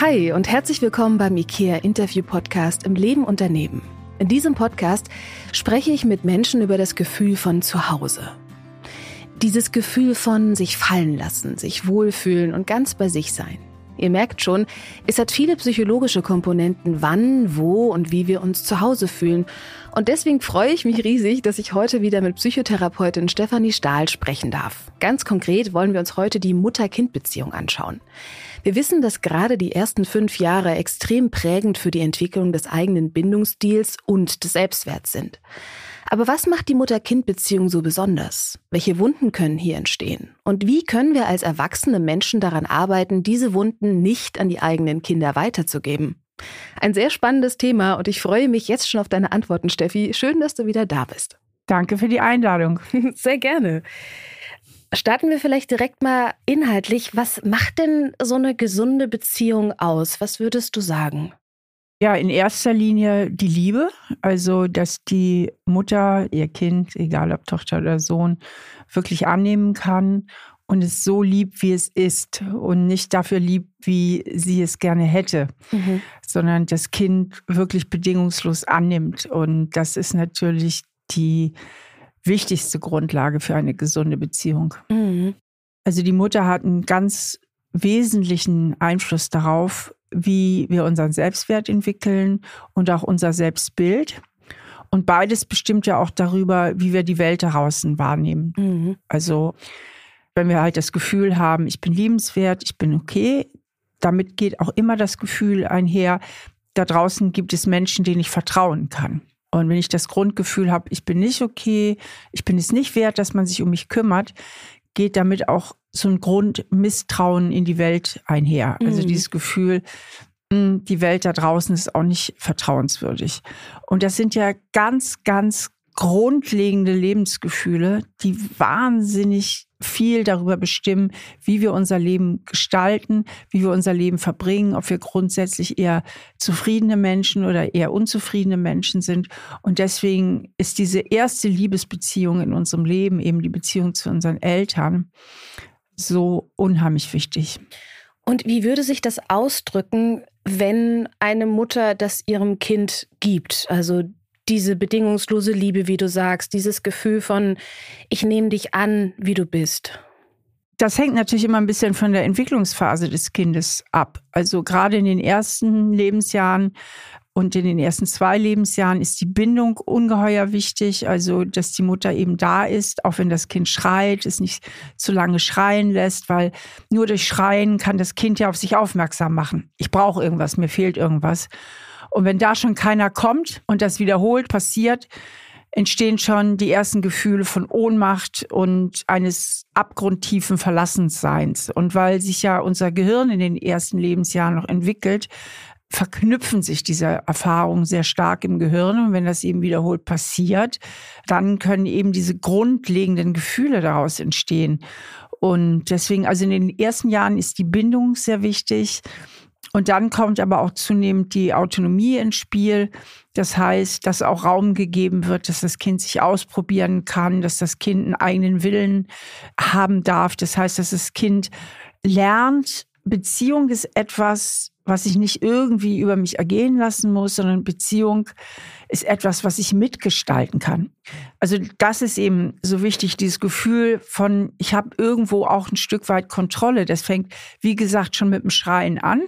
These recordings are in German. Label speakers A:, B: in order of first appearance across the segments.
A: Hi und herzlich willkommen beim IKEA Interview Podcast im Leben und daneben. In diesem Podcast spreche ich mit Menschen über das Gefühl von Zuhause. Dieses Gefühl von sich fallen lassen, sich wohlfühlen und ganz bei sich sein. Ihr merkt schon, es hat viele psychologische Komponenten, wann, wo und wie wir uns zu Hause fühlen. Und deswegen freue ich mich riesig, dass ich heute wieder mit Psychotherapeutin Stefanie Stahl sprechen darf. Ganz konkret wollen wir uns heute die Mutter-Kind-Beziehung anschauen. Wir wissen, dass gerade die ersten fünf Jahre extrem prägend für die Entwicklung des eigenen Bindungsstils und des Selbstwerts sind. Aber was macht die Mutter-Kind-Beziehung so besonders? Welche Wunden können hier entstehen? Und wie können wir als erwachsene Menschen daran arbeiten, diese Wunden nicht an die eigenen Kinder weiterzugeben? Ein sehr spannendes Thema und ich freue mich jetzt schon auf deine Antworten, Steffi. Schön, dass du wieder da bist.
B: Danke für die Einladung.
A: Sehr gerne. Starten wir vielleicht direkt mal inhaltlich. Was macht denn so eine gesunde Beziehung aus? Was würdest du sagen?
B: Ja, in erster Linie die Liebe, also dass die Mutter ihr Kind, egal ob Tochter oder Sohn, wirklich annehmen kann und es so liebt, wie es ist und nicht dafür liebt, wie sie es gerne hätte, mhm. sondern das Kind wirklich bedingungslos annimmt. Und das ist natürlich die wichtigste Grundlage für eine gesunde Beziehung. Mhm. Also die Mutter hat einen ganz wesentlichen Einfluss darauf, wie wir unseren Selbstwert entwickeln und auch unser Selbstbild. Und beides bestimmt ja auch darüber, wie wir die Welt draußen wahrnehmen. Mhm. Also wenn wir halt das Gefühl haben, ich bin liebenswert, ich bin okay, damit geht auch immer das Gefühl einher, da draußen gibt es Menschen, denen ich vertrauen kann. Und wenn ich das Grundgefühl habe, ich bin nicht okay, ich bin es nicht wert, dass man sich um mich kümmert, geht damit auch so ein Grundmisstrauen in die Welt einher. Also mhm. dieses Gefühl, hm, die Welt da draußen ist auch nicht vertrauenswürdig. Und das sind ja ganz, ganz grundlegende Lebensgefühle, die wahnsinnig viel darüber bestimmen, wie wir unser Leben gestalten, wie wir unser Leben verbringen, ob wir grundsätzlich eher zufriedene Menschen oder eher unzufriedene Menschen sind. Und deswegen ist diese erste Liebesbeziehung in unserem Leben, eben die Beziehung zu unseren Eltern, so unheimlich wichtig.
A: Und wie würde sich das ausdrücken, wenn eine Mutter das ihrem Kind gibt? Also diese bedingungslose Liebe, wie du sagst, dieses Gefühl von, ich nehme dich an, wie du bist?
B: Das hängt natürlich immer ein bisschen von der Entwicklungsphase des Kindes ab. Also gerade in den ersten Lebensjahren und in den ersten zwei Lebensjahren ist die Bindung ungeheuer wichtig. Also, dass die Mutter eben da ist, auch wenn das Kind schreit, es nicht zu lange schreien lässt, weil nur durch Schreien kann das Kind ja auf sich aufmerksam machen. Ich brauche irgendwas, mir fehlt irgendwas. Und wenn da schon keiner kommt und das wiederholt passiert, entstehen schon die ersten Gefühle von Ohnmacht und eines abgrundtiefen Verlassensseins. Und weil sich ja unser Gehirn in den ersten Lebensjahren noch entwickelt, verknüpfen sich diese Erfahrungen sehr stark im Gehirn. Und wenn das eben wiederholt passiert, dann können eben diese grundlegenden Gefühle daraus entstehen. Und deswegen, also in den ersten Jahren ist die Bindung sehr wichtig. Und dann kommt aber auch zunehmend die Autonomie ins Spiel. Das heißt, dass auch Raum gegeben wird, dass das Kind sich ausprobieren kann, dass das Kind einen eigenen Willen haben darf. Das heißt, dass das Kind lernt, Beziehung ist etwas, was ich nicht irgendwie über mich ergehen lassen muss, sondern Beziehung ist etwas, was ich mitgestalten kann. Also das ist eben so wichtig, dieses Gefühl von, ich habe irgendwo auch ein Stück weit Kontrolle. Das fängt, wie gesagt, schon mit dem Schreien an.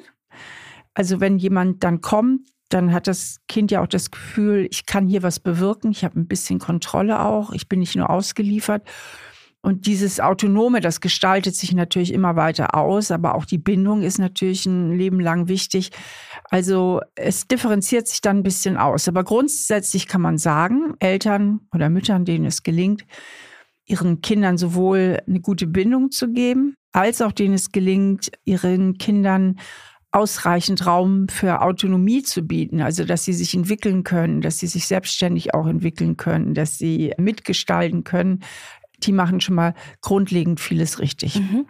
B: Also wenn jemand dann kommt, dann hat das Kind ja auch das Gefühl, ich kann hier was bewirken, ich habe ein bisschen Kontrolle auch, ich bin nicht nur ausgeliefert. Und dieses Autonome, das gestaltet sich natürlich immer weiter aus, aber auch die Bindung ist natürlich ein Leben lang wichtig. Also es differenziert sich dann ein bisschen aus. Aber grundsätzlich kann man sagen, Eltern oder Müttern, denen es gelingt, ihren Kindern sowohl eine gute Bindung zu geben, als auch denen es gelingt, ihren Kindern ausreichend Raum für Autonomie zu bieten, also dass sie sich entwickeln können, dass sie sich selbstständig auch entwickeln können, dass sie mitgestalten können, die machen schon mal grundlegend vieles richtig. Mhm.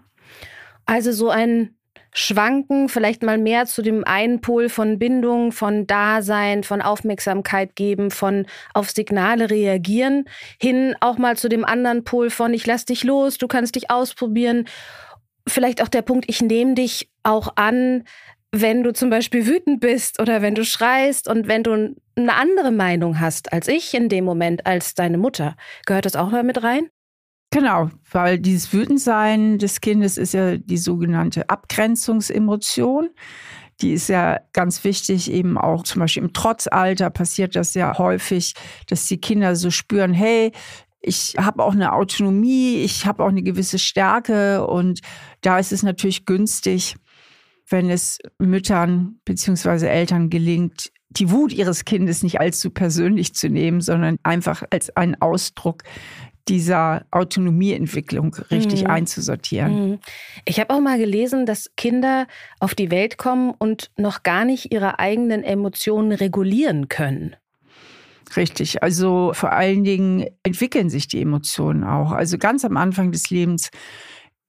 A: Also so ein Schwanken, vielleicht mal mehr zu dem einen Pol von Bindung, von Dasein, von Aufmerksamkeit geben, von auf Signale reagieren, hin auch mal zu dem anderen Pol von ich lass dich los, du kannst dich ausprobieren. Vielleicht auch der Punkt, ich nehme dich auch an, wenn du zum Beispiel wütend bist oder wenn du schreist und wenn du eine andere Meinung hast als ich in dem Moment, als deine Mutter. Gehört das auch mal mit rein?
B: Genau, weil dieses Wütendsein des Kindes ist ja die sogenannte Abgrenzungsemotion. Die ist ja ganz wichtig, eben auch zum Beispiel im Trotzalter passiert das ja häufig, dass die Kinder so spüren, hey, ich habe auch eine Autonomie, ich habe auch eine gewisse Stärke und da ist es natürlich günstig, wenn es Müttern bzw. Eltern gelingt, die Wut ihres Kindes nicht allzu persönlich zu nehmen, sondern einfach als einen Ausdruck dieser Autonomieentwicklung richtig mhm. einzusortieren.
A: Mhm. Ich habe auch mal gelesen, dass Kinder auf die Welt kommen und noch gar nicht ihre eigenen Emotionen regulieren können.
B: Richtig, also vor allen Dingen entwickeln sich die Emotionen auch. Also ganz am Anfang des Lebens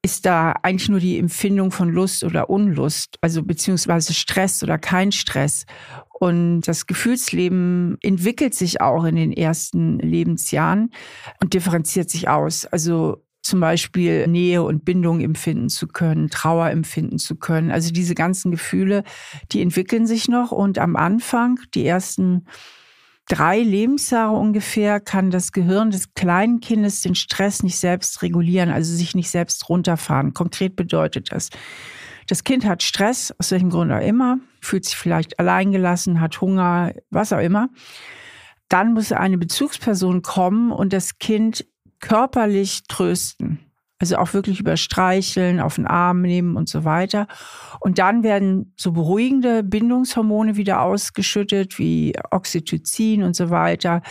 B: ist da eigentlich nur die Empfindung von Lust oder Unlust, also beziehungsweise Stress oder kein Stress. Und das Gefühlsleben entwickelt sich auch in den ersten Lebensjahren und differenziert sich aus. Also zum Beispiel Nähe und Bindung empfinden zu können, Trauer empfinden zu können. Also diese ganzen Gefühle, die entwickeln sich noch und am Anfang, die ersten drei Lebensjahre ungefähr kann das Gehirn des kleinen Kindes den Stress nicht selbst regulieren, also sich nicht selbst runterfahren. Konkret bedeutet das, das Kind hat Stress, aus welchem Grund auch immer, fühlt sich vielleicht alleingelassen, hat Hunger, was auch immer. Dann muss eine Bezugsperson kommen und das Kind körperlich trösten. Also auch wirklich überstreicheln, auf den Arm nehmen und so weiter. Und dann werden so beruhigende Bindungshormone wieder ausgeschüttet, wie Oxytocin und so weiter.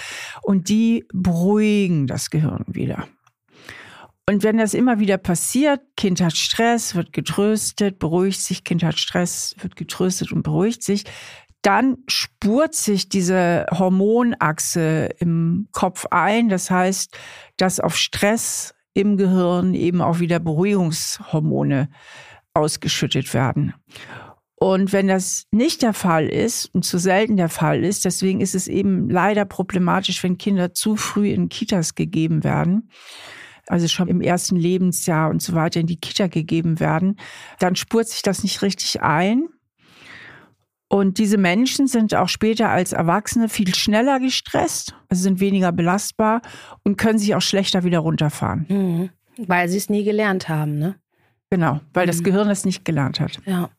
B: Und die beruhigen das Gehirn wieder. Und wenn das immer wieder passiert, Kind hat Stress, wird getröstet, beruhigt sich, Kind hat Stress, wird getröstet und beruhigt sich, dann spurt sich diese Hormonachse im Kopf ein. Das heißt, dass auf Stress im Gehirn eben auch wieder Beruhigungshormone ausgeschüttet werden. Und wenn das nicht der Fall ist und zu selten der Fall ist, deswegen ist es eben leider problematisch, wenn Kinder zu früh in Kitas gegeben werden, also schon im ersten Lebensjahr und so weiter in die Kita gegeben werden, dann spurt sich das nicht richtig ein. Und diese Menschen sind auch später als Erwachsene viel schneller gestresst, also sind weniger belastbar und können sich auch schlechter wieder runterfahren.
A: Mhm. Weil sie es nie gelernt haben, ne?
B: Genau, weil mhm. das Gehirn das nicht gelernt hat.
A: Ja.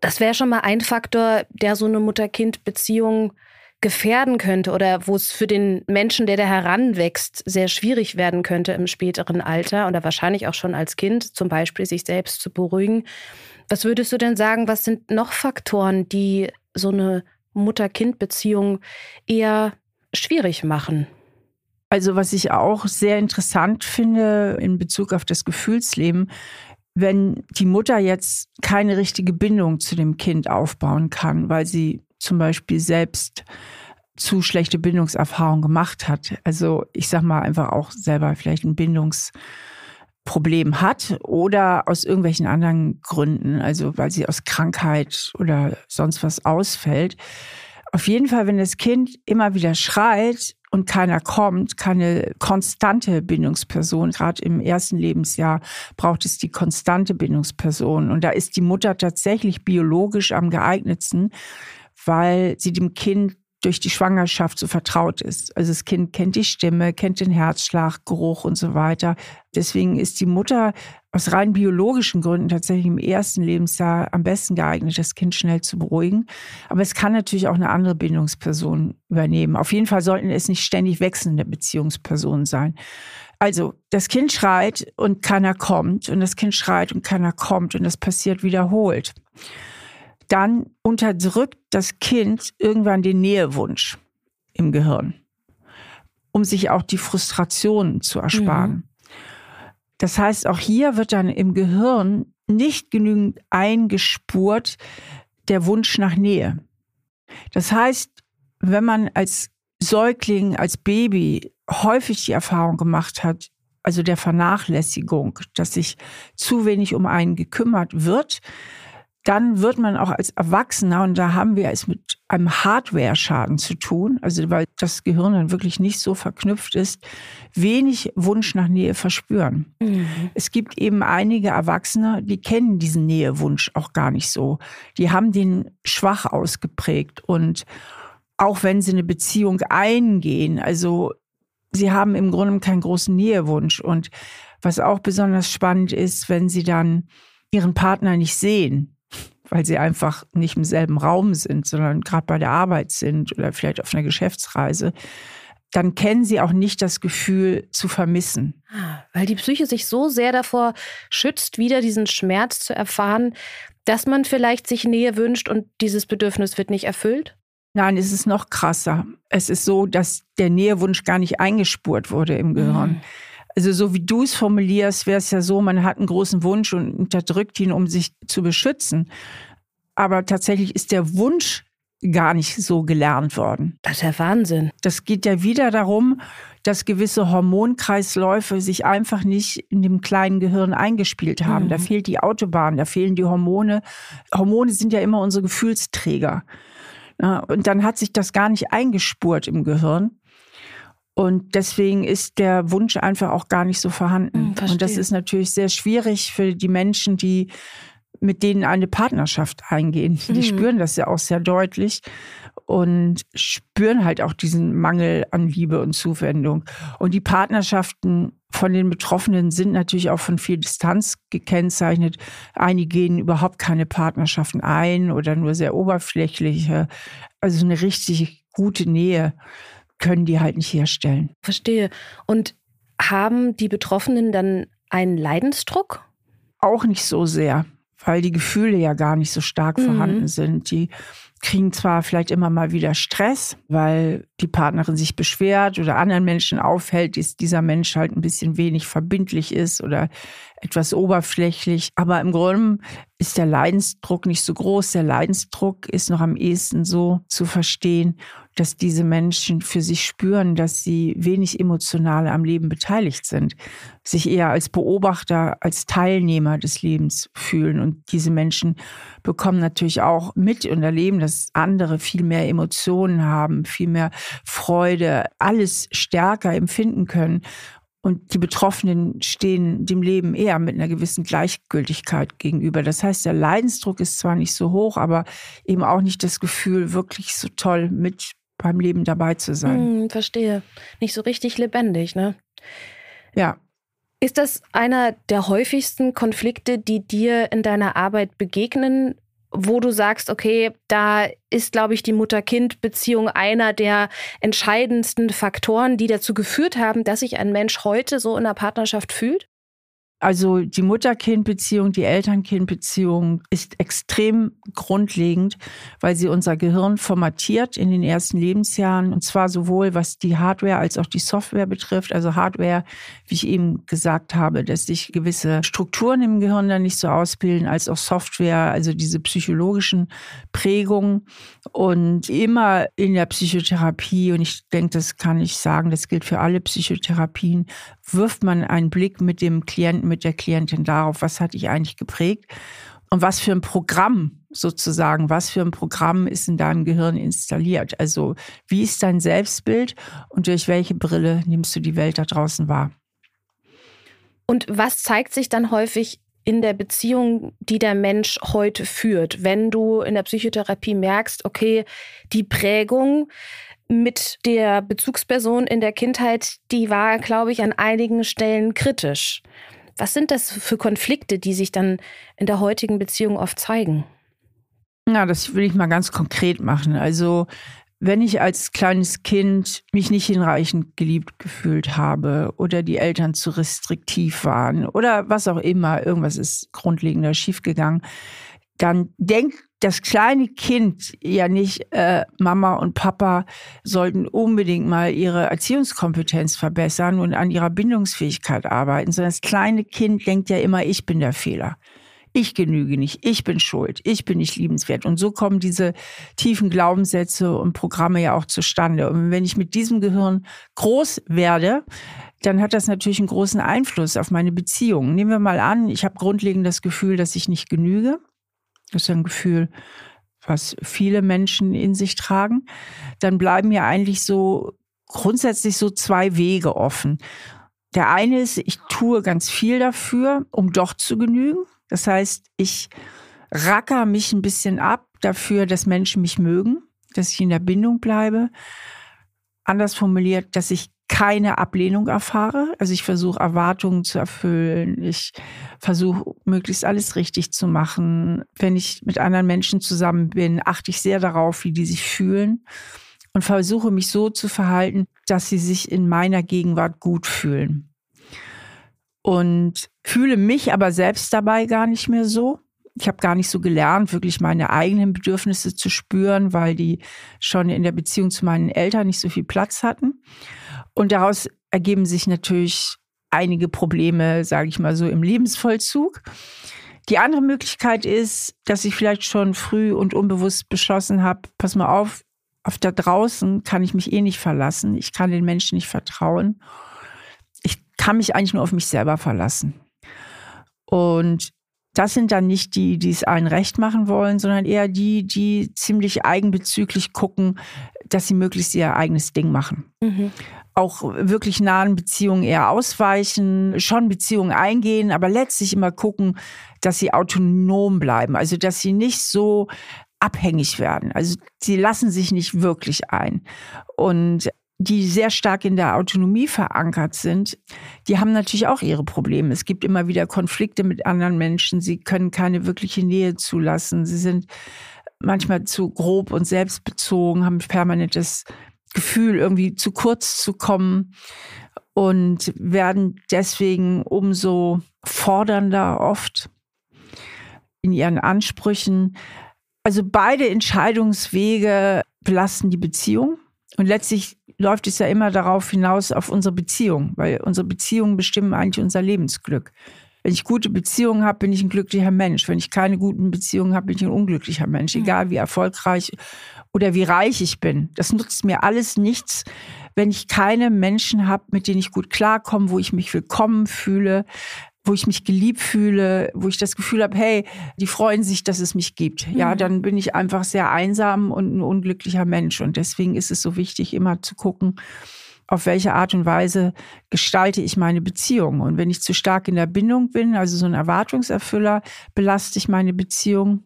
A: Das wäre schon mal ein Faktor, der so eine Mutter-Kind-Beziehung gefährden könnte oder wo es für den Menschen, der da heranwächst, sehr schwierig werden könnte im späteren Alter oder wahrscheinlich auch schon als Kind, zum Beispiel sich selbst zu beruhigen. Was würdest du denn sagen, was sind noch Faktoren, die so eine Mutter-Kind-Beziehung eher schwierig machen?
B: Also was ich auch sehr interessant finde in Bezug auf das Gefühlsleben, wenn die Mutter jetzt keine richtige Bindung zu dem Kind aufbauen kann, weil sie zum Beispiel selbst zu schlechte Bindungserfahrungen gemacht hat. Also ich sag mal einfach auch selber vielleicht ein Bindungs Problem hat oder aus irgendwelchen anderen Gründen, also weil sie aus Krankheit oder sonst was ausfällt. Auf jeden Fall, wenn das Kind immer wieder schreit und keiner kommt, keine konstante Bindungsperson, gerade im ersten Lebensjahr braucht es die konstante Bindungsperson. Und da ist die Mutter tatsächlich biologisch am geeignetsten, weil sie dem Kind durch die Schwangerschaft so vertraut ist. Also das Kind kennt die Stimme, kennt den Herzschlag, Geruch und so weiter. Deswegen ist die Mutter aus rein biologischen Gründen tatsächlich im ersten Lebensjahr am besten geeignet, das Kind schnell zu beruhigen. Aber es kann natürlich auch eine andere Bindungsperson übernehmen. Auf jeden Fall sollten es nicht ständig wechselnde Beziehungspersonen sein. Also das Kind schreit und keiner kommt und das Kind schreit und keiner kommt und das passiert wiederholt dann unterdrückt das Kind irgendwann den Nähewunsch im Gehirn, um sich auch die Frustration zu ersparen. Mhm. Das heißt, auch hier wird dann im Gehirn nicht genügend eingespurt der Wunsch nach Nähe. Das heißt, wenn man als Säugling, als Baby häufig die Erfahrung gemacht hat, also der Vernachlässigung, dass sich zu wenig um einen gekümmert wird, dann wird man auch als Erwachsener, und da haben wir es mit einem Hardware-Schaden zu tun, also weil das Gehirn dann wirklich nicht so verknüpft ist, wenig Wunsch nach Nähe verspüren. Mhm. Es gibt eben einige Erwachsene, die kennen diesen Nähewunsch auch gar nicht so. Die haben den schwach ausgeprägt und auch wenn sie eine Beziehung eingehen, also sie haben im Grunde keinen großen Nähewunsch. Und was auch besonders spannend ist, wenn sie dann ihren Partner nicht sehen, weil sie einfach nicht im selben Raum sind, sondern gerade bei der Arbeit sind oder vielleicht auf einer Geschäftsreise, dann kennen sie auch nicht das Gefühl zu vermissen.
A: Ah, weil die Psyche sich so sehr davor schützt, wieder diesen Schmerz zu erfahren, dass man vielleicht sich Nähe wünscht und dieses Bedürfnis wird nicht erfüllt?
B: Nein, es ist noch krasser. Es ist so, dass der Nähewunsch gar nicht eingespurt wurde im Gehirn. Mhm. Also so wie du es formulierst, wäre es ja so, man hat einen großen Wunsch und unterdrückt ihn, um sich zu beschützen. Aber tatsächlich ist der Wunsch gar nicht so gelernt worden.
A: Das ist ja Wahnsinn.
B: Das geht ja wieder darum, dass gewisse Hormonkreisläufe sich einfach nicht in dem kleinen Gehirn eingespielt haben. Mhm. Da fehlt die Autobahn, da fehlen die Hormone. Hormone sind ja immer unsere Gefühlsträger. Und dann hat sich das gar nicht eingespurt im Gehirn. Und deswegen ist der Wunsch einfach auch gar nicht so vorhanden. Hm, und das ist natürlich sehr schwierig für die Menschen, die mit denen eine Partnerschaft eingehen. Die mhm. spüren das ja auch sehr deutlich und spüren halt auch diesen Mangel an Liebe und Zuwendung. Und die Partnerschaften von den Betroffenen sind natürlich auch von viel Distanz gekennzeichnet. Einige gehen überhaupt keine Partnerschaften ein oder nur sehr oberflächliche. Also eine richtig gute Nähe können die halt nicht herstellen.
A: Verstehe. Und haben die Betroffenen dann einen Leidensdruck?
B: Auch nicht so sehr, weil die Gefühle ja gar nicht so stark mhm. vorhanden sind. Die kriegen zwar vielleicht immer mal wieder Stress, weil die Partnerin sich beschwert oder anderen Menschen auffällt, dass dieser Mensch halt ein bisschen wenig verbindlich ist oder etwas oberflächlich. Aber im Grunde ist der Leidensdruck nicht so groß. Der Leidensdruck ist noch am ehesten so zu verstehen, dass diese Menschen für sich spüren, dass sie wenig emotional am Leben beteiligt sind, sich eher als Beobachter, als Teilnehmer des Lebens fühlen. Und diese Menschen bekommen natürlich auch mit und erleben, dass andere viel mehr Emotionen haben, viel mehr Freude, alles stärker empfinden können. Und die Betroffenen stehen dem Leben eher mit einer gewissen Gleichgültigkeit gegenüber. Das heißt, der Leidensdruck ist zwar nicht so hoch, aber eben auch nicht das Gefühl, wirklich so toll mit beim Leben dabei zu sein.
A: Hm, verstehe. Nicht so richtig lebendig, ne?
B: Ja.
A: Ist das einer der häufigsten Konflikte, die dir in deiner Arbeit begegnen, wo du sagst, okay, da ist, glaube ich, die Mutter-Kind-Beziehung einer der entscheidendsten Faktoren, die dazu geführt haben, dass sich ein Mensch heute so in der Partnerschaft fühlt?
B: Also die Mutter-Kind-Beziehung, die Eltern-Kind-Beziehung ist extrem grundlegend, weil sie unser Gehirn formatiert in den ersten Lebensjahren und zwar sowohl was die Hardware als auch die Software betrifft. Also Hardware, wie ich eben gesagt habe, dass sich gewisse Strukturen im Gehirn dann nicht so ausbilden, als auch Software, also diese psychologischen Prägungen und immer in der Psychotherapie und ich denke, das kann ich sagen, das gilt für alle Psychotherapien, wirft man einen Blick mit dem Klienten, mit der Klientin darauf, was hat dich eigentlich geprägt und was für ein Programm sozusagen, was für ein Programm ist in deinem Gehirn installiert. Also wie ist dein Selbstbild und durch welche Brille nimmst du die Welt da draußen wahr?
A: Und was zeigt sich dann häufig in der Beziehung, die der Mensch heute führt, wenn du in der Psychotherapie merkst, okay, die Prägung mit der Bezugsperson in der Kindheit, die war, glaube ich, an einigen Stellen kritisch. Was sind das für Konflikte, die sich dann in der heutigen Beziehung oft zeigen?
B: Na, das will ich mal ganz konkret machen. Also, wenn ich als kleines Kind mich nicht hinreichend geliebt gefühlt habe oder die Eltern zu restriktiv waren oder was auch immer, irgendwas ist grundlegender schiefgegangen, dann denkt das kleine Kind ja nicht, äh, Mama und Papa sollten unbedingt mal ihre Erziehungskompetenz verbessern und an ihrer Bindungsfähigkeit arbeiten, sondern das kleine Kind denkt ja immer, ich bin der Fehler. Ich genüge nicht, ich bin schuld, ich bin nicht liebenswert. Und so kommen diese tiefen Glaubenssätze und Programme ja auch zustande. Und wenn ich mit diesem Gehirn groß werde, dann hat das natürlich einen großen Einfluss auf meine Beziehung. Nehmen wir mal an, ich habe grundlegend das Gefühl, dass ich nicht genüge Das ist ein Gefühl, was viele Menschen in sich tragen. Dann bleiben ja eigentlich so grundsätzlich so zwei Wege offen. Der eine ist, ich tue ganz viel dafür, um doch zu genügen. Das heißt, ich racker mich ein bisschen ab dafür, dass Menschen mich mögen, dass ich in der Bindung bleibe. Anders formuliert, dass ich keine Ablehnung erfahre. Also ich versuche Erwartungen zu erfüllen. Ich versuche möglichst alles richtig zu machen. Wenn ich mit anderen Menschen zusammen bin, achte ich sehr darauf, wie die sich fühlen und versuche mich so zu verhalten, dass sie sich in meiner Gegenwart gut fühlen. Und fühle mich aber selbst dabei gar nicht mehr so. Ich habe gar nicht so gelernt, wirklich meine eigenen Bedürfnisse zu spüren, weil die schon in der Beziehung zu meinen Eltern nicht so viel Platz hatten. Und daraus ergeben sich natürlich einige Probleme, sage ich mal so, im Lebensvollzug. Die andere Möglichkeit ist, dass ich vielleicht schon früh und unbewusst beschlossen habe, pass mal auf, auf da draußen kann ich mich eh nicht verlassen. Ich kann den Menschen nicht vertrauen. Ich kann mich eigentlich nur auf mich selber verlassen. Und das sind dann nicht die, die es allen recht machen wollen, sondern eher die, die ziemlich eigenbezüglich gucken, dass sie möglichst ihr eigenes Ding machen. Mhm auch wirklich nahen Beziehungen eher ausweichen, schon Beziehungen eingehen, aber letztlich immer gucken, dass sie autonom bleiben, also dass sie nicht so abhängig werden. Also sie lassen sich nicht wirklich ein. Und die sehr stark in der Autonomie verankert sind, die haben natürlich auch ihre Probleme. Es gibt immer wieder Konflikte mit anderen Menschen. Sie können keine wirkliche Nähe zulassen. Sie sind manchmal zu grob und selbstbezogen, haben permanentes Gefühl, irgendwie zu kurz zu kommen und werden deswegen umso fordernder oft in ihren Ansprüchen. Also beide Entscheidungswege belasten die Beziehung. Und letztlich läuft es ja immer darauf hinaus auf unsere Beziehung, weil unsere Beziehungen bestimmen eigentlich unser Lebensglück. Wenn ich gute Beziehungen habe, bin ich ein glücklicher Mensch. Wenn ich keine guten Beziehungen habe, bin ich ein unglücklicher Mensch. Mhm. Egal wie erfolgreich oder wie reich ich bin. Das nutzt mir alles nichts, wenn ich keine Menschen habe, mit denen ich gut klarkomme, wo ich mich willkommen fühle, wo ich mich geliebt fühle, wo ich das Gefühl habe, hey, die freuen sich, dass es mich gibt. Mhm. Ja, dann bin ich einfach sehr einsam und ein unglücklicher Mensch. Und deswegen ist es so wichtig, immer zu gucken, auf welche Art und Weise gestalte ich meine Beziehung. Und wenn ich zu stark in der Bindung bin, also so ein Erwartungserfüller, belaste ich meine Beziehung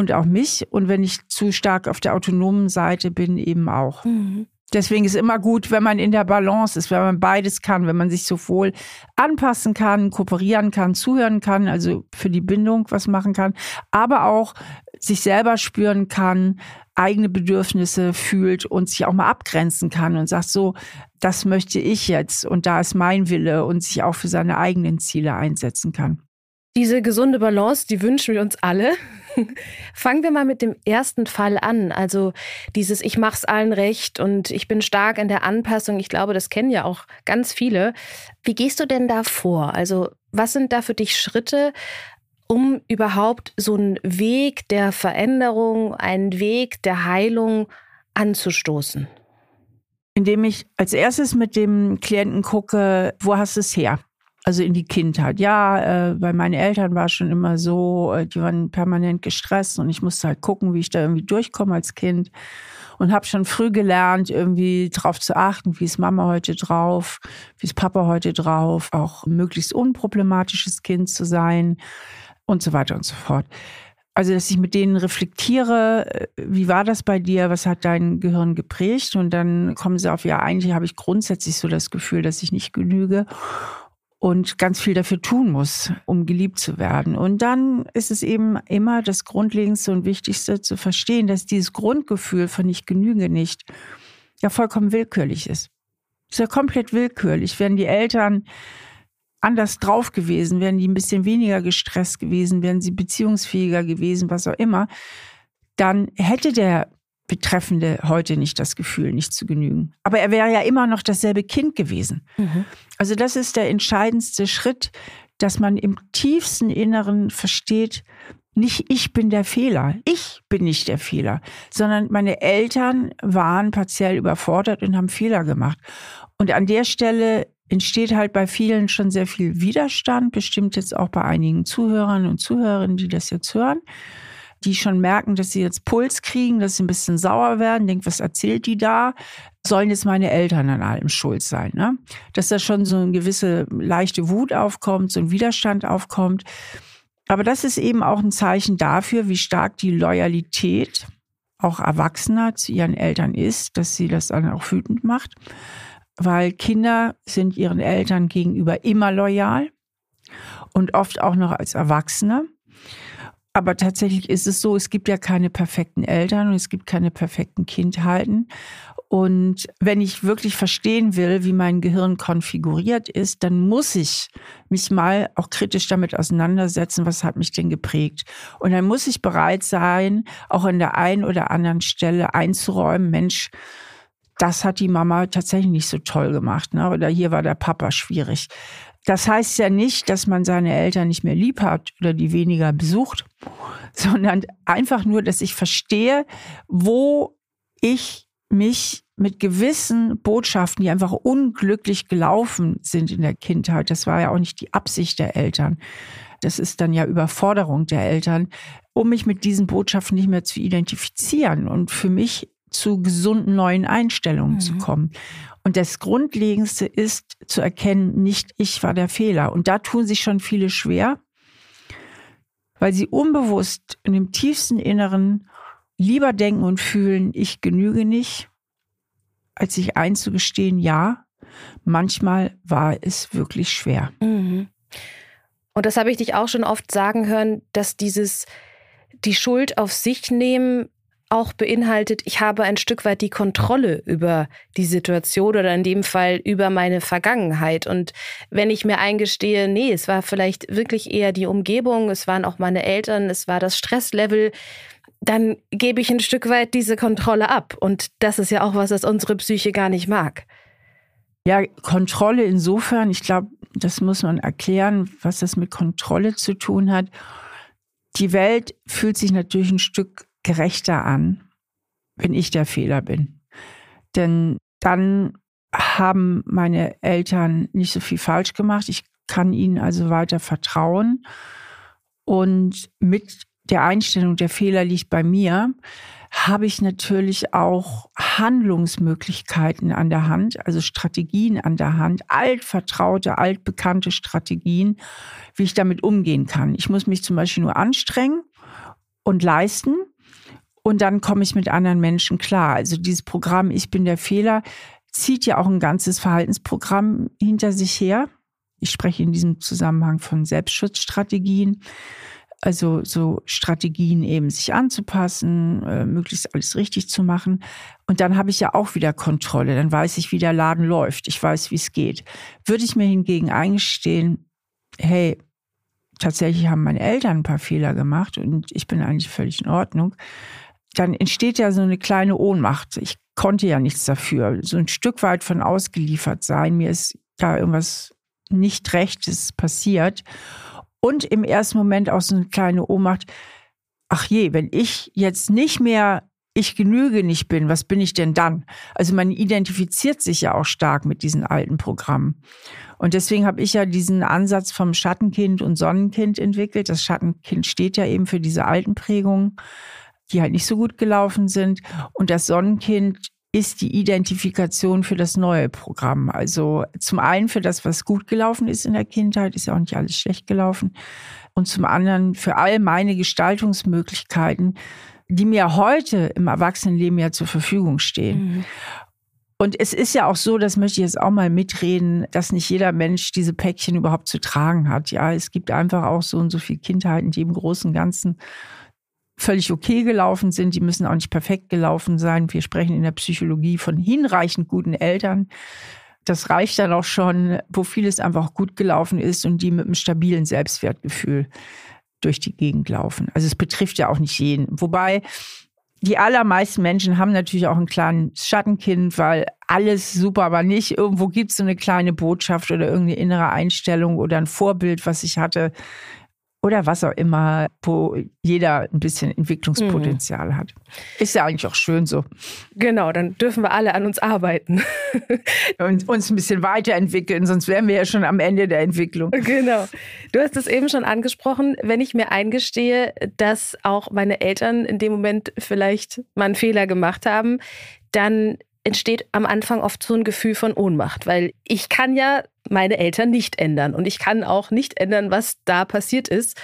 B: und auch mich. Und wenn ich zu stark auf der autonomen Seite bin, eben auch. Mhm. Deswegen ist es immer gut, wenn man in der Balance ist, wenn man beides kann, wenn man sich sowohl anpassen kann, kooperieren kann, zuhören kann, also für die Bindung was machen kann, aber auch sich selber spüren kann, eigene Bedürfnisse fühlt und sich auch mal abgrenzen kann und sagt so, das möchte ich jetzt und da ist mein Wille und sich auch für seine eigenen Ziele einsetzen kann.
A: Diese gesunde Balance, die wünschen wir uns alle. Fangen wir mal mit dem ersten Fall an. Also dieses Ich mach's allen recht und ich bin stark in der Anpassung. Ich glaube, das kennen ja auch ganz viele. Wie gehst du denn da vor? Also was sind da für dich Schritte, um überhaupt so einen Weg der Veränderung, einen Weg der Heilung anzustoßen?
B: Indem ich als erstes mit dem Klienten gucke, wo hast du es her? Also in die Kindheit. Ja, äh, bei meinen Eltern war es schon immer so, äh, die waren permanent gestresst und ich musste halt gucken, wie ich da irgendwie durchkomme als Kind. Und habe schon früh gelernt, irgendwie drauf zu achten, wie ist Mama heute drauf, wie ist Papa heute drauf, auch möglichst unproblematisches Kind zu sein und so weiter und so fort. Also, dass ich mit denen reflektiere, äh, wie war das bei dir, was hat dein Gehirn geprägt? Und dann kommen sie auf, ja, eigentlich habe ich grundsätzlich so das Gefühl, dass ich nicht genüge und ganz viel dafür tun muss, um geliebt zu werden. Und dann ist es eben immer das Grundlegendste und Wichtigste zu verstehen, dass dieses Grundgefühl von ich genüge nicht ja vollkommen willkürlich ist. Ist ja komplett willkürlich. Wären die Eltern anders drauf gewesen, wären die ein bisschen weniger gestresst gewesen, wären sie beziehungsfähiger gewesen, was auch immer, dann hätte der Betreffende heute nicht das Gefühl, nicht zu genügen. Aber er wäre ja immer noch dasselbe Kind gewesen. Mhm. Also das ist der entscheidendste Schritt, dass man im tiefsten Inneren versteht, nicht ich bin der Fehler, ich bin nicht der Fehler, sondern meine Eltern waren partiell überfordert und haben Fehler gemacht. Und an der Stelle entsteht halt bei vielen schon sehr viel Widerstand, bestimmt jetzt auch bei einigen Zuhörern und Zuhörerinnen, die das jetzt hören, die schon merken, dass sie jetzt Puls kriegen, dass sie ein bisschen sauer werden, denken, was erzählt die da? Sollen jetzt meine Eltern an allem schuld sein? Ne? Dass da schon so eine gewisse leichte Wut aufkommt, so ein Widerstand aufkommt. Aber das ist eben auch ein Zeichen dafür, wie stark die Loyalität auch Erwachsener zu ihren Eltern ist, dass sie das dann auch wütend macht weil Kinder sind ihren Eltern gegenüber immer loyal und oft auch noch als Erwachsene. Aber tatsächlich ist es so, es gibt ja keine perfekten Eltern und es gibt keine perfekten Kindheiten. Und wenn ich wirklich verstehen will, wie mein Gehirn konfiguriert ist, dann muss ich mich mal auch kritisch damit auseinandersetzen, was hat mich denn geprägt. Und dann muss ich bereit sein, auch an der einen oder anderen Stelle einzuräumen, Mensch, das hat die Mama tatsächlich nicht so toll gemacht. Ne? Oder hier war der Papa schwierig. Das heißt ja nicht, dass man seine Eltern nicht mehr lieb hat oder die weniger besucht, sondern einfach nur, dass ich verstehe, wo ich mich mit gewissen Botschaften, die einfach unglücklich gelaufen sind in der Kindheit, das war ja auch nicht die Absicht der Eltern, das ist dann ja Überforderung der Eltern, um mich mit diesen Botschaften nicht mehr zu identifizieren und für mich zu gesunden neuen Einstellungen mhm. zu kommen. Und das Grundlegendste ist zu erkennen, nicht ich war der Fehler. Und da tun sich schon viele schwer, weil sie unbewusst in dem tiefsten Inneren lieber denken und fühlen, ich genüge nicht, als sich einzugestehen, ja, manchmal war es wirklich schwer.
A: Mhm. Und das habe ich dich auch schon oft sagen hören, dass dieses die Schuld auf sich nehmen auch beinhaltet, ich habe ein Stück weit die Kontrolle über die Situation oder in dem Fall über meine Vergangenheit. Und wenn ich mir eingestehe, nee, es war vielleicht wirklich eher die Umgebung, es waren auch meine Eltern, es war das Stresslevel, dann gebe ich ein Stück weit diese Kontrolle ab. Und das ist ja auch was, das unsere Psyche gar nicht mag.
B: Ja, Kontrolle insofern, ich glaube, das muss man erklären, was das mit Kontrolle zu tun hat. Die Welt fühlt sich natürlich ein Stück gerechter an, wenn ich der Fehler bin. Denn dann haben meine Eltern nicht so viel falsch gemacht. Ich kann ihnen also weiter vertrauen. Und mit der Einstellung, der Fehler liegt bei mir, habe ich natürlich auch Handlungsmöglichkeiten an der Hand, also Strategien an der Hand, altvertraute, altbekannte Strategien, wie ich damit umgehen kann. Ich muss mich zum Beispiel nur anstrengen und leisten und dann komme ich mit anderen Menschen klar. Also dieses Programm Ich bin der Fehler zieht ja auch ein ganzes Verhaltensprogramm hinter sich her. Ich spreche in diesem Zusammenhang von Selbstschutzstrategien. Also so Strategien eben sich anzupassen, äh, möglichst alles richtig zu machen. Und dann habe ich ja auch wieder Kontrolle. Dann weiß ich, wie der Laden läuft. Ich weiß, wie es geht. Würde ich mir hingegen eingestehen, hey, tatsächlich haben meine Eltern ein paar Fehler gemacht und ich bin eigentlich völlig in Ordnung, dann entsteht ja so eine kleine Ohnmacht. Ich konnte ja nichts dafür. So ein Stück weit von ausgeliefert sein. Mir ist da irgendwas nicht Rechtes passiert. Und im ersten Moment auch so eine kleine Ohnmacht. Ach je, wenn ich jetzt nicht mehr ich genüge nicht bin, was bin ich denn dann? Also man identifiziert sich ja auch stark mit diesen alten Programmen. Und deswegen habe ich ja diesen Ansatz vom Schattenkind und Sonnenkind entwickelt. Das Schattenkind steht ja eben für diese alten Prägungen die halt nicht so gut gelaufen sind. Und das Sonnenkind ist die Identifikation für das neue Programm. Also zum einen für das, was gut gelaufen ist in der Kindheit, ist ja auch nicht alles schlecht gelaufen. Und zum anderen für all meine Gestaltungsmöglichkeiten, die mir heute im Erwachsenenleben ja zur Verfügung stehen. Mhm. Und es ist ja auch so, das möchte ich jetzt auch mal mitreden, dass nicht jeder Mensch diese Päckchen überhaupt zu tragen hat. Ja, es gibt einfach auch so und so viele Kindheiten, die im Großen und Ganzen völlig okay gelaufen sind. Die müssen auch nicht perfekt gelaufen sein. Wir sprechen in der Psychologie von hinreichend guten Eltern. Das reicht dann auch schon, wo vieles einfach gut gelaufen ist und die mit einem stabilen Selbstwertgefühl durch die Gegend laufen. Also es betrifft ja auch nicht jeden. Wobei die allermeisten Menschen haben natürlich auch ein kleines Schattenkind, weil alles super, aber nicht. Irgendwo gibt es so eine kleine Botschaft oder irgendeine innere Einstellung oder ein Vorbild, was ich hatte, oder was auch immer, wo jeder ein bisschen Entwicklungspotenzial mhm. hat. Ist ja eigentlich auch schön so.
A: Genau, dann dürfen wir alle an uns arbeiten.
B: Und uns ein bisschen weiterentwickeln, sonst wären wir ja schon am Ende der Entwicklung.
A: Genau. Du hast es eben schon angesprochen, wenn ich mir eingestehe, dass auch meine Eltern in dem Moment vielleicht mal einen Fehler gemacht haben, dann entsteht am Anfang oft so ein Gefühl von Ohnmacht, weil ich kann ja meine Eltern nicht ändern und ich kann auch nicht ändern, was da passiert ist.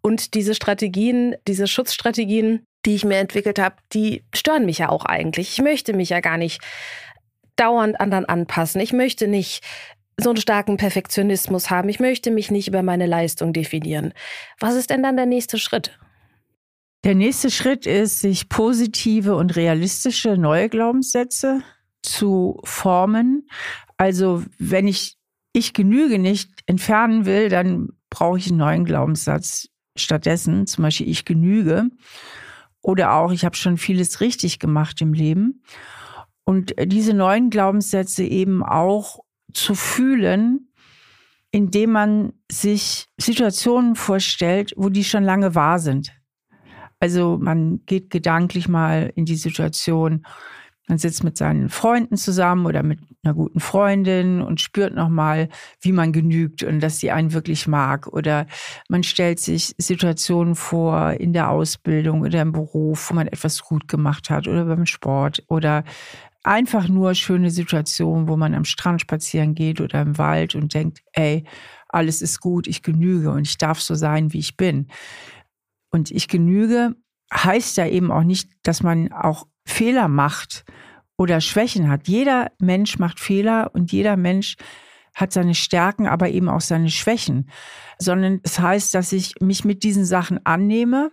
A: Und diese Strategien, diese Schutzstrategien, die ich mir entwickelt habe, die stören mich ja auch eigentlich. Ich möchte mich ja gar nicht dauernd anderen anpassen. Ich möchte nicht so einen starken Perfektionismus haben. Ich möchte mich nicht über meine Leistung definieren. Was ist denn dann der nächste Schritt?
B: Der nächste Schritt ist, sich positive und realistische neue Glaubenssätze zu formen. Also wenn ich ich genüge nicht entfernen will, dann brauche ich einen neuen Glaubenssatz stattdessen. Zum Beispiel ich genüge. Oder auch ich habe schon vieles richtig gemacht im Leben. Und diese neuen Glaubenssätze eben auch zu fühlen, indem man sich Situationen vorstellt, wo die schon lange wahr sind. Also man geht gedanklich mal in die Situation, man sitzt mit seinen Freunden zusammen oder mit einer guten Freundin und spürt nochmal, wie man genügt und dass sie einen wirklich mag. Oder man stellt sich Situationen vor in der Ausbildung oder im Beruf, wo man etwas gut gemacht hat oder beim Sport oder einfach nur schöne Situationen, wo man am Strand spazieren geht oder im Wald und denkt, ey, alles ist gut, ich genüge und ich darf so sein, wie ich bin. Und ich genüge heißt ja eben auch nicht, dass man auch Fehler macht oder Schwächen hat. Jeder Mensch macht Fehler und jeder Mensch hat seine Stärken, aber eben auch seine Schwächen. Sondern es heißt, dass ich mich mit diesen Sachen annehme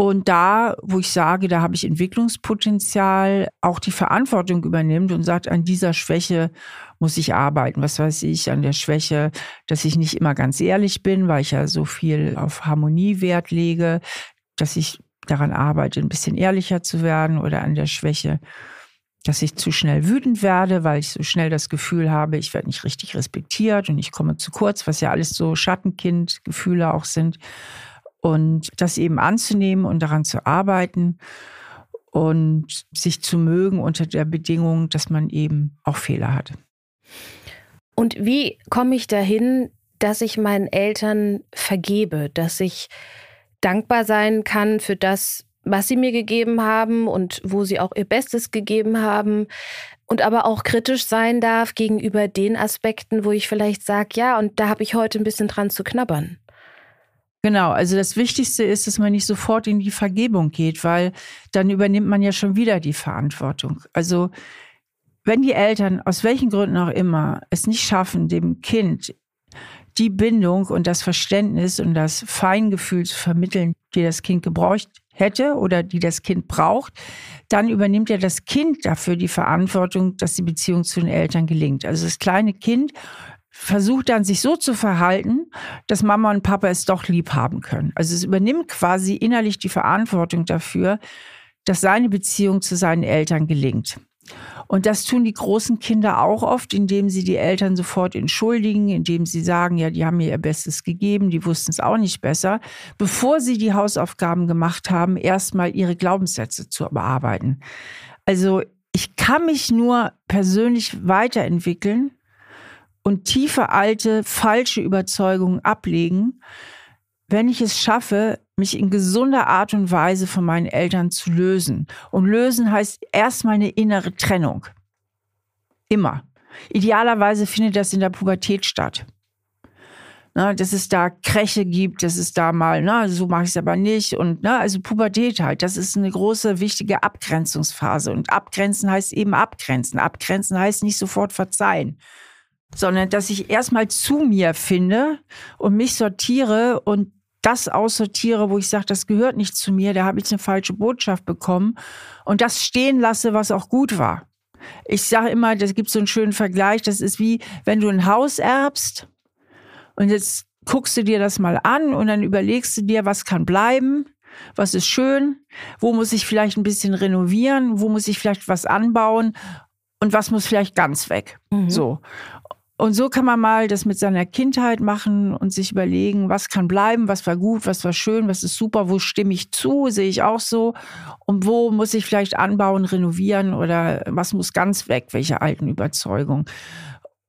B: und da, wo ich sage, da habe ich Entwicklungspotenzial, auch die Verantwortung übernimmt und sagt, an dieser Schwäche muss ich arbeiten. Was weiß ich, an der Schwäche, dass ich nicht immer ganz ehrlich bin, weil ich ja so viel auf Harmonie Wert lege, dass ich daran arbeite, ein bisschen ehrlicher zu werden oder an der Schwäche, dass ich zu schnell wütend werde, weil ich so schnell das Gefühl habe, ich werde nicht richtig respektiert und ich komme zu kurz, was ja alles so Schattenkind-Gefühle auch sind und das eben anzunehmen und daran zu arbeiten und sich zu mögen unter der Bedingung, dass man eben auch Fehler hat.
A: Und wie komme ich dahin, dass ich meinen Eltern vergebe, dass ich dankbar sein kann für das, was sie mir gegeben haben und wo sie auch ihr Bestes gegeben haben und aber auch kritisch sein darf gegenüber den Aspekten, wo ich vielleicht sage, ja, und da habe ich heute ein bisschen dran zu knabbern.
B: Genau, also das Wichtigste ist, dass man nicht sofort in die Vergebung geht, weil dann übernimmt man ja schon wieder die Verantwortung. Also wenn die Eltern aus welchen Gründen auch immer es nicht schaffen, dem Kind die Bindung und das Verständnis und das Feingefühl zu vermitteln, die das Kind gebraucht hätte oder die das Kind braucht, dann übernimmt ja das Kind dafür die Verantwortung, dass die Beziehung zu den Eltern gelingt. Also das kleine Kind versucht dann sich so zu verhalten, dass Mama und Papa es doch lieb haben können. Also es übernimmt quasi innerlich die Verantwortung dafür, dass seine Beziehung zu seinen Eltern gelingt. Und das tun die großen Kinder auch oft, indem sie die Eltern sofort entschuldigen, indem sie sagen, ja, die haben mir ihr Bestes gegeben, die wussten es auch nicht besser, bevor sie die Hausaufgaben gemacht haben, erstmal ihre Glaubenssätze zu bearbeiten. Also ich kann mich nur persönlich weiterentwickeln, und tiefe alte, falsche Überzeugungen ablegen, wenn ich es schaffe, mich in gesunder Art und Weise von meinen Eltern zu lösen. Und lösen heißt erstmal eine innere Trennung. Immer. Idealerweise findet das in der Pubertät statt. Na, dass es da Kräche gibt, dass es da mal, na, so mache ich es aber nicht. Und na, also Pubertät halt, das ist eine große, wichtige Abgrenzungsphase. Und abgrenzen heißt eben abgrenzen. Abgrenzen heißt nicht sofort verzeihen sondern dass ich erstmal zu mir finde und mich sortiere und das aussortiere, wo ich sage, das gehört nicht zu mir, da habe ich eine falsche Botschaft bekommen und das stehen lasse, was auch gut war. Ich sage immer, das gibt so einen schönen Vergleich, das ist wie, wenn du ein Haus erbst und jetzt guckst du dir das mal an und dann überlegst du dir, was kann bleiben, was ist schön, wo muss ich vielleicht ein bisschen renovieren, wo muss ich vielleicht was anbauen und was muss vielleicht ganz weg. Mhm. So. Und so kann man mal das mit seiner Kindheit machen und sich überlegen, was kann bleiben, was war gut, was war schön, was ist super, wo stimme ich zu, sehe ich auch so. Und wo muss ich vielleicht anbauen, renovieren oder was muss ganz weg, welche alten Überzeugungen.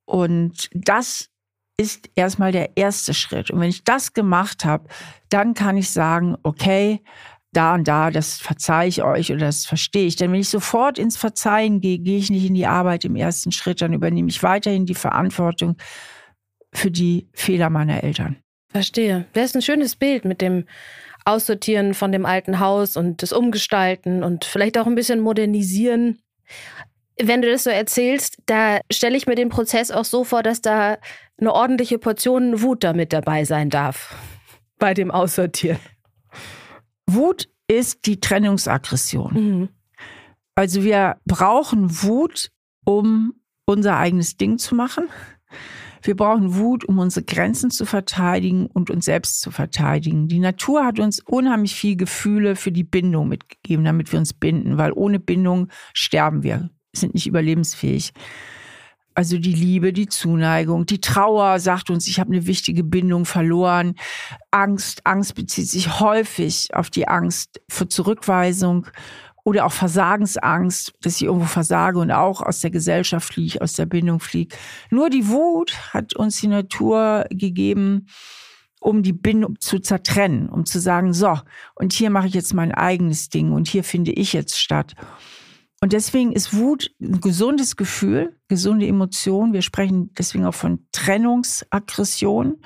B: Und das ist erstmal der erste Schritt. Und wenn ich das gemacht habe, dann kann ich sagen, okay, da und da, das verzeihe ich euch oder das verstehe ich. Denn wenn ich sofort ins Verzeihen gehe, gehe ich nicht in die Arbeit im ersten Schritt, dann übernehme ich weiterhin die Verantwortung für die Fehler meiner Eltern.
A: Verstehe. Das ist ein schönes Bild mit dem Aussortieren von dem alten Haus und das Umgestalten und vielleicht auch ein bisschen modernisieren. Wenn du das so erzählst, da stelle ich mir den Prozess auch so vor, dass da eine ordentliche Portion Wut damit dabei sein darf bei dem Aussortieren.
B: Wut ist die Trennungsaggression. Mhm. Also wir brauchen Wut, um unser eigenes Ding zu machen. Wir brauchen Wut, um unsere Grenzen zu verteidigen und uns selbst zu verteidigen. Die Natur hat uns unheimlich viel Gefühle für die Bindung mitgegeben, damit wir uns binden, weil ohne Bindung sterben wir, sind nicht überlebensfähig. Also die Liebe, die Zuneigung, die Trauer sagt uns, ich habe eine wichtige Bindung verloren. Angst, Angst bezieht sich häufig auf die Angst vor Zurückweisung oder auch Versagensangst, dass ich irgendwo versage und auch aus der Gesellschaft fliege, aus der Bindung fliege. Nur die Wut hat uns die Natur gegeben, um die Bindung zu zertrennen, um zu sagen, so, und hier mache ich jetzt mein eigenes Ding und hier finde ich jetzt statt. Und deswegen ist Wut ein gesundes Gefühl, gesunde Emotion. Wir sprechen deswegen auch von Trennungsaggression,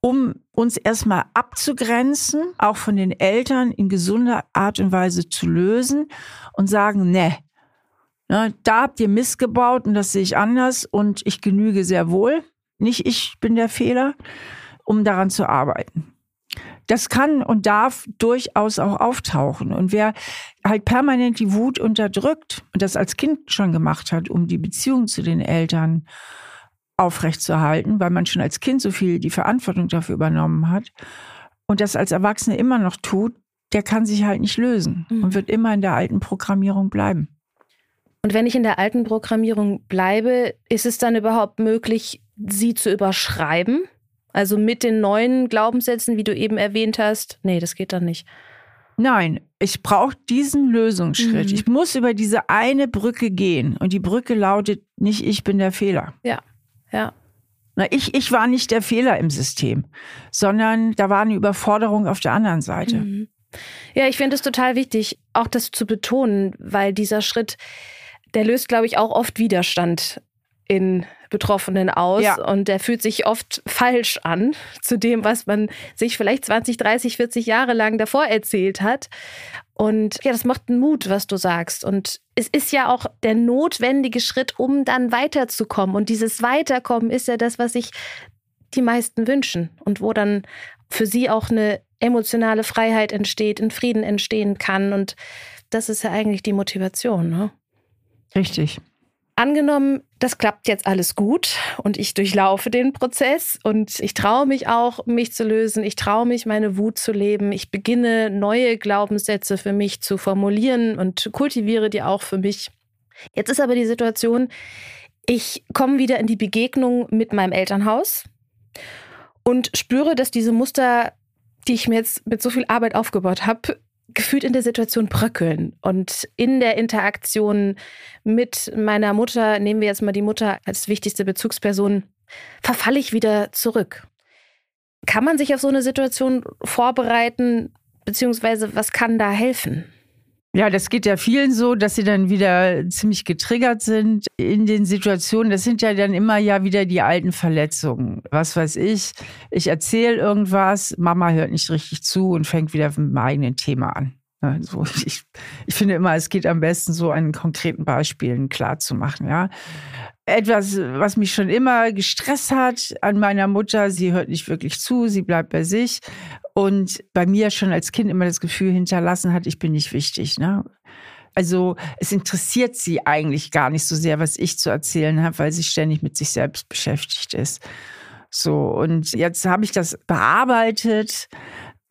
B: um uns erstmal abzugrenzen, auch von den Eltern in gesunder Art und Weise zu lösen und sagen, ne, ne da habt ihr missgebaut und das sehe ich anders und ich genüge sehr wohl. Nicht ich bin der Fehler, um daran zu arbeiten. Das kann und darf durchaus auch auftauchen. Und wer halt permanent die Wut unterdrückt und das als Kind schon gemacht hat, um die Beziehung zu den Eltern aufrechtzuerhalten, weil man schon als Kind so viel die Verantwortung dafür übernommen hat und das als Erwachsene immer noch tut, der kann sich halt nicht lösen mhm. und wird immer in der alten Programmierung bleiben.
A: Und wenn ich in der alten Programmierung bleibe, ist es dann überhaupt möglich, sie zu überschreiben? Also mit den neuen Glaubenssätzen, wie du eben erwähnt hast, nee, das geht dann nicht.
B: Nein, ich brauche diesen Lösungsschritt. Mhm. Ich muss über diese eine Brücke gehen. Und die Brücke lautet nicht, ich bin der Fehler.
A: Ja, ja.
B: Na, ich, ich war nicht der Fehler im System, sondern da war eine Überforderung auf der anderen Seite. Mhm.
A: Ja, ich finde es total wichtig, auch das zu betonen, weil dieser Schritt, der löst, glaube ich, auch oft Widerstand in Betroffenen aus ja. und der fühlt sich oft falsch an zu dem, was man sich vielleicht 20, 30, 40 Jahre lang davor erzählt hat. Und ja, das macht einen Mut, was du sagst. Und es ist ja auch der notwendige Schritt, um dann weiterzukommen. Und dieses Weiterkommen ist ja das, was sich die meisten wünschen und wo dann für sie auch eine emotionale Freiheit entsteht, ein Frieden entstehen kann. Und das ist ja eigentlich die Motivation. Ne?
B: Richtig.
A: Angenommen, das klappt jetzt alles gut und ich durchlaufe den Prozess und ich traue mich auch, mich zu lösen. Ich traue mich, meine Wut zu leben. Ich beginne neue Glaubenssätze für mich zu formulieren und kultiviere die auch für mich. Jetzt ist aber die Situation, ich komme wieder in die Begegnung mit meinem Elternhaus und spüre, dass diese Muster, die ich mir jetzt mit so viel Arbeit aufgebaut habe, gefühlt in der Situation bröckeln. Und in der Interaktion mit meiner Mutter, nehmen wir jetzt mal die Mutter als wichtigste Bezugsperson, verfalle ich wieder zurück. Kann man sich auf so eine Situation vorbereiten, beziehungsweise was kann da helfen?
B: Ja, das geht ja vielen so, dass sie dann wieder ziemlich getriggert sind in den Situationen. Das sind ja dann immer ja wieder die alten Verletzungen. Was weiß ich, ich erzähle irgendwas, Mama hört nicht richtig zu und fängt wieder mit dem eigenen Thema an. Also ich, ich finde immer, es geht am besten so an konkreten Beispielen klar zu machen, ja. Etwas, was mich schon immer gestresst hat an meiner Mutter, sie hört nicht wirklich zu, sie bleibt bei sich und bei mir schon als Kind immer das Gefühl hinterlassen hat, ich bin nicht wichtig. Ne? Also es interessiert sie eigentlich gar nicht so sehr, was ich zu erzählen habe, weil sie ständig mit sich selbst beschäftigt ist. So, und jetzt habe ich das bearbeitet,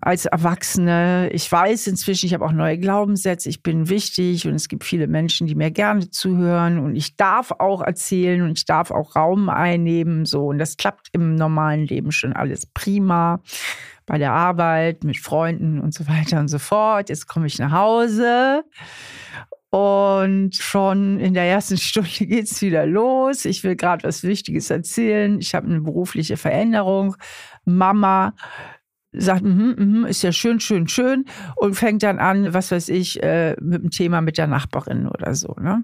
B: als Erwachsene. Ich weiß inzwischen, ich habe auch neue Glaubenssätze, ich bin wichtig und es gibt viele Menschen, die mir gerne zuhören und ich darf auch erzählen und ich darf auch Raum einnehmen. So, und das klappt im normalen Leben schon alles prima. Bei der Arbeit, mit Freunden und so weiter und so fort. Jetzt komme ich nach Hause und schon in der ersten Stunde geht es wieder los. Ich will gerade was Wichtiges erzählen. Ich habe eine berufliche Veränderung. Mama sagt, mm -hmm, ist ja schön, schön, schön und fängt dann an, was weiß ich, äh, mit dem Thema mit der Nachbarin oder so. Ne?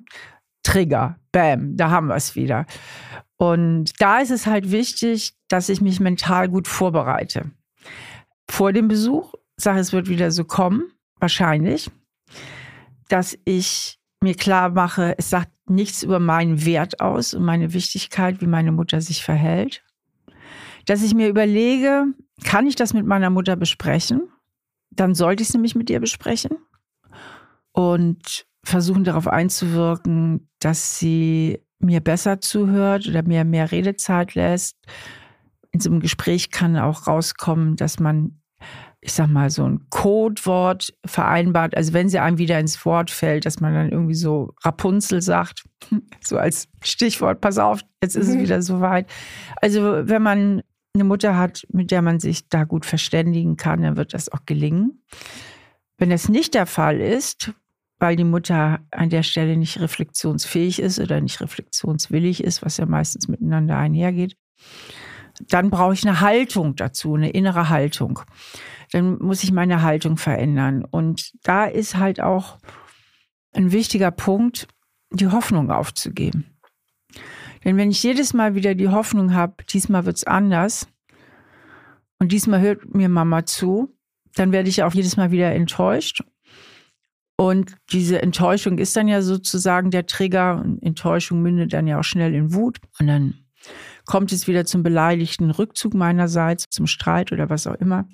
B: Trigger, bam, da haben wir es wieder. Und da ist es halt wichtig, dass ich mich mental gut vorbereite. Vor dem Besuch, sage es wird wieder so kommen, wahrscheinlich dass ich mir klar mache, es sagt nichts über meinen Wert aus und meine Wichtigkeit, wie meine Mutter sich verhält. Dass ich mir überlege, kann ich das mit meiner Mutter besprechen? Dann sollte ich es nämlich mit ihr besprechen und versuchen darauf einzuwirken, dass sie mir besser zuhört oder mir mehr Redezeit lässt. In so einem Gespräch kann auch rauskommen, dass man ich sag mal, so ein Codewort vereinbart. Also wenn sie einem wieder ins Wort fällt, dass man dann irgendwie so Rapunzel sagt, so als Stichwort, pass auf, jetzt ist mhm. es wieder soweit. Also wenn man eine Mutter hat, mit der man sich da gut verständigen kann, dann wird das auch gelingen. Wenn das nicht der Fall ist, weil die Mutter an der Stelle nicht reflexionsfähig ist oder nicht reflexionswillig ist, was ja meistens miteinander einhergeht, dann brauche ich eine Haltung dazu, eine innere Haltung dann muss ich meine Haltung verändern. Und da ist halt auch ein wichtiger Punkt, die Hoffnung aufzugeben. Denn wenn ich jedes Mal wieder die Hoffnung habe, diesmal wird es anders und diesmal hört mir Mama zu, dann werde ich auch jedes Mal wieder enttäuscht. Und diese Enttäuschung ist dann ja sozusagen der Trigger. Und Enttäuschung mündet dann ja auch schnell in Wut. Und dann kommt es wieder zum beleidigten Rückzug meinerseits, zum Streit oder was auch immer.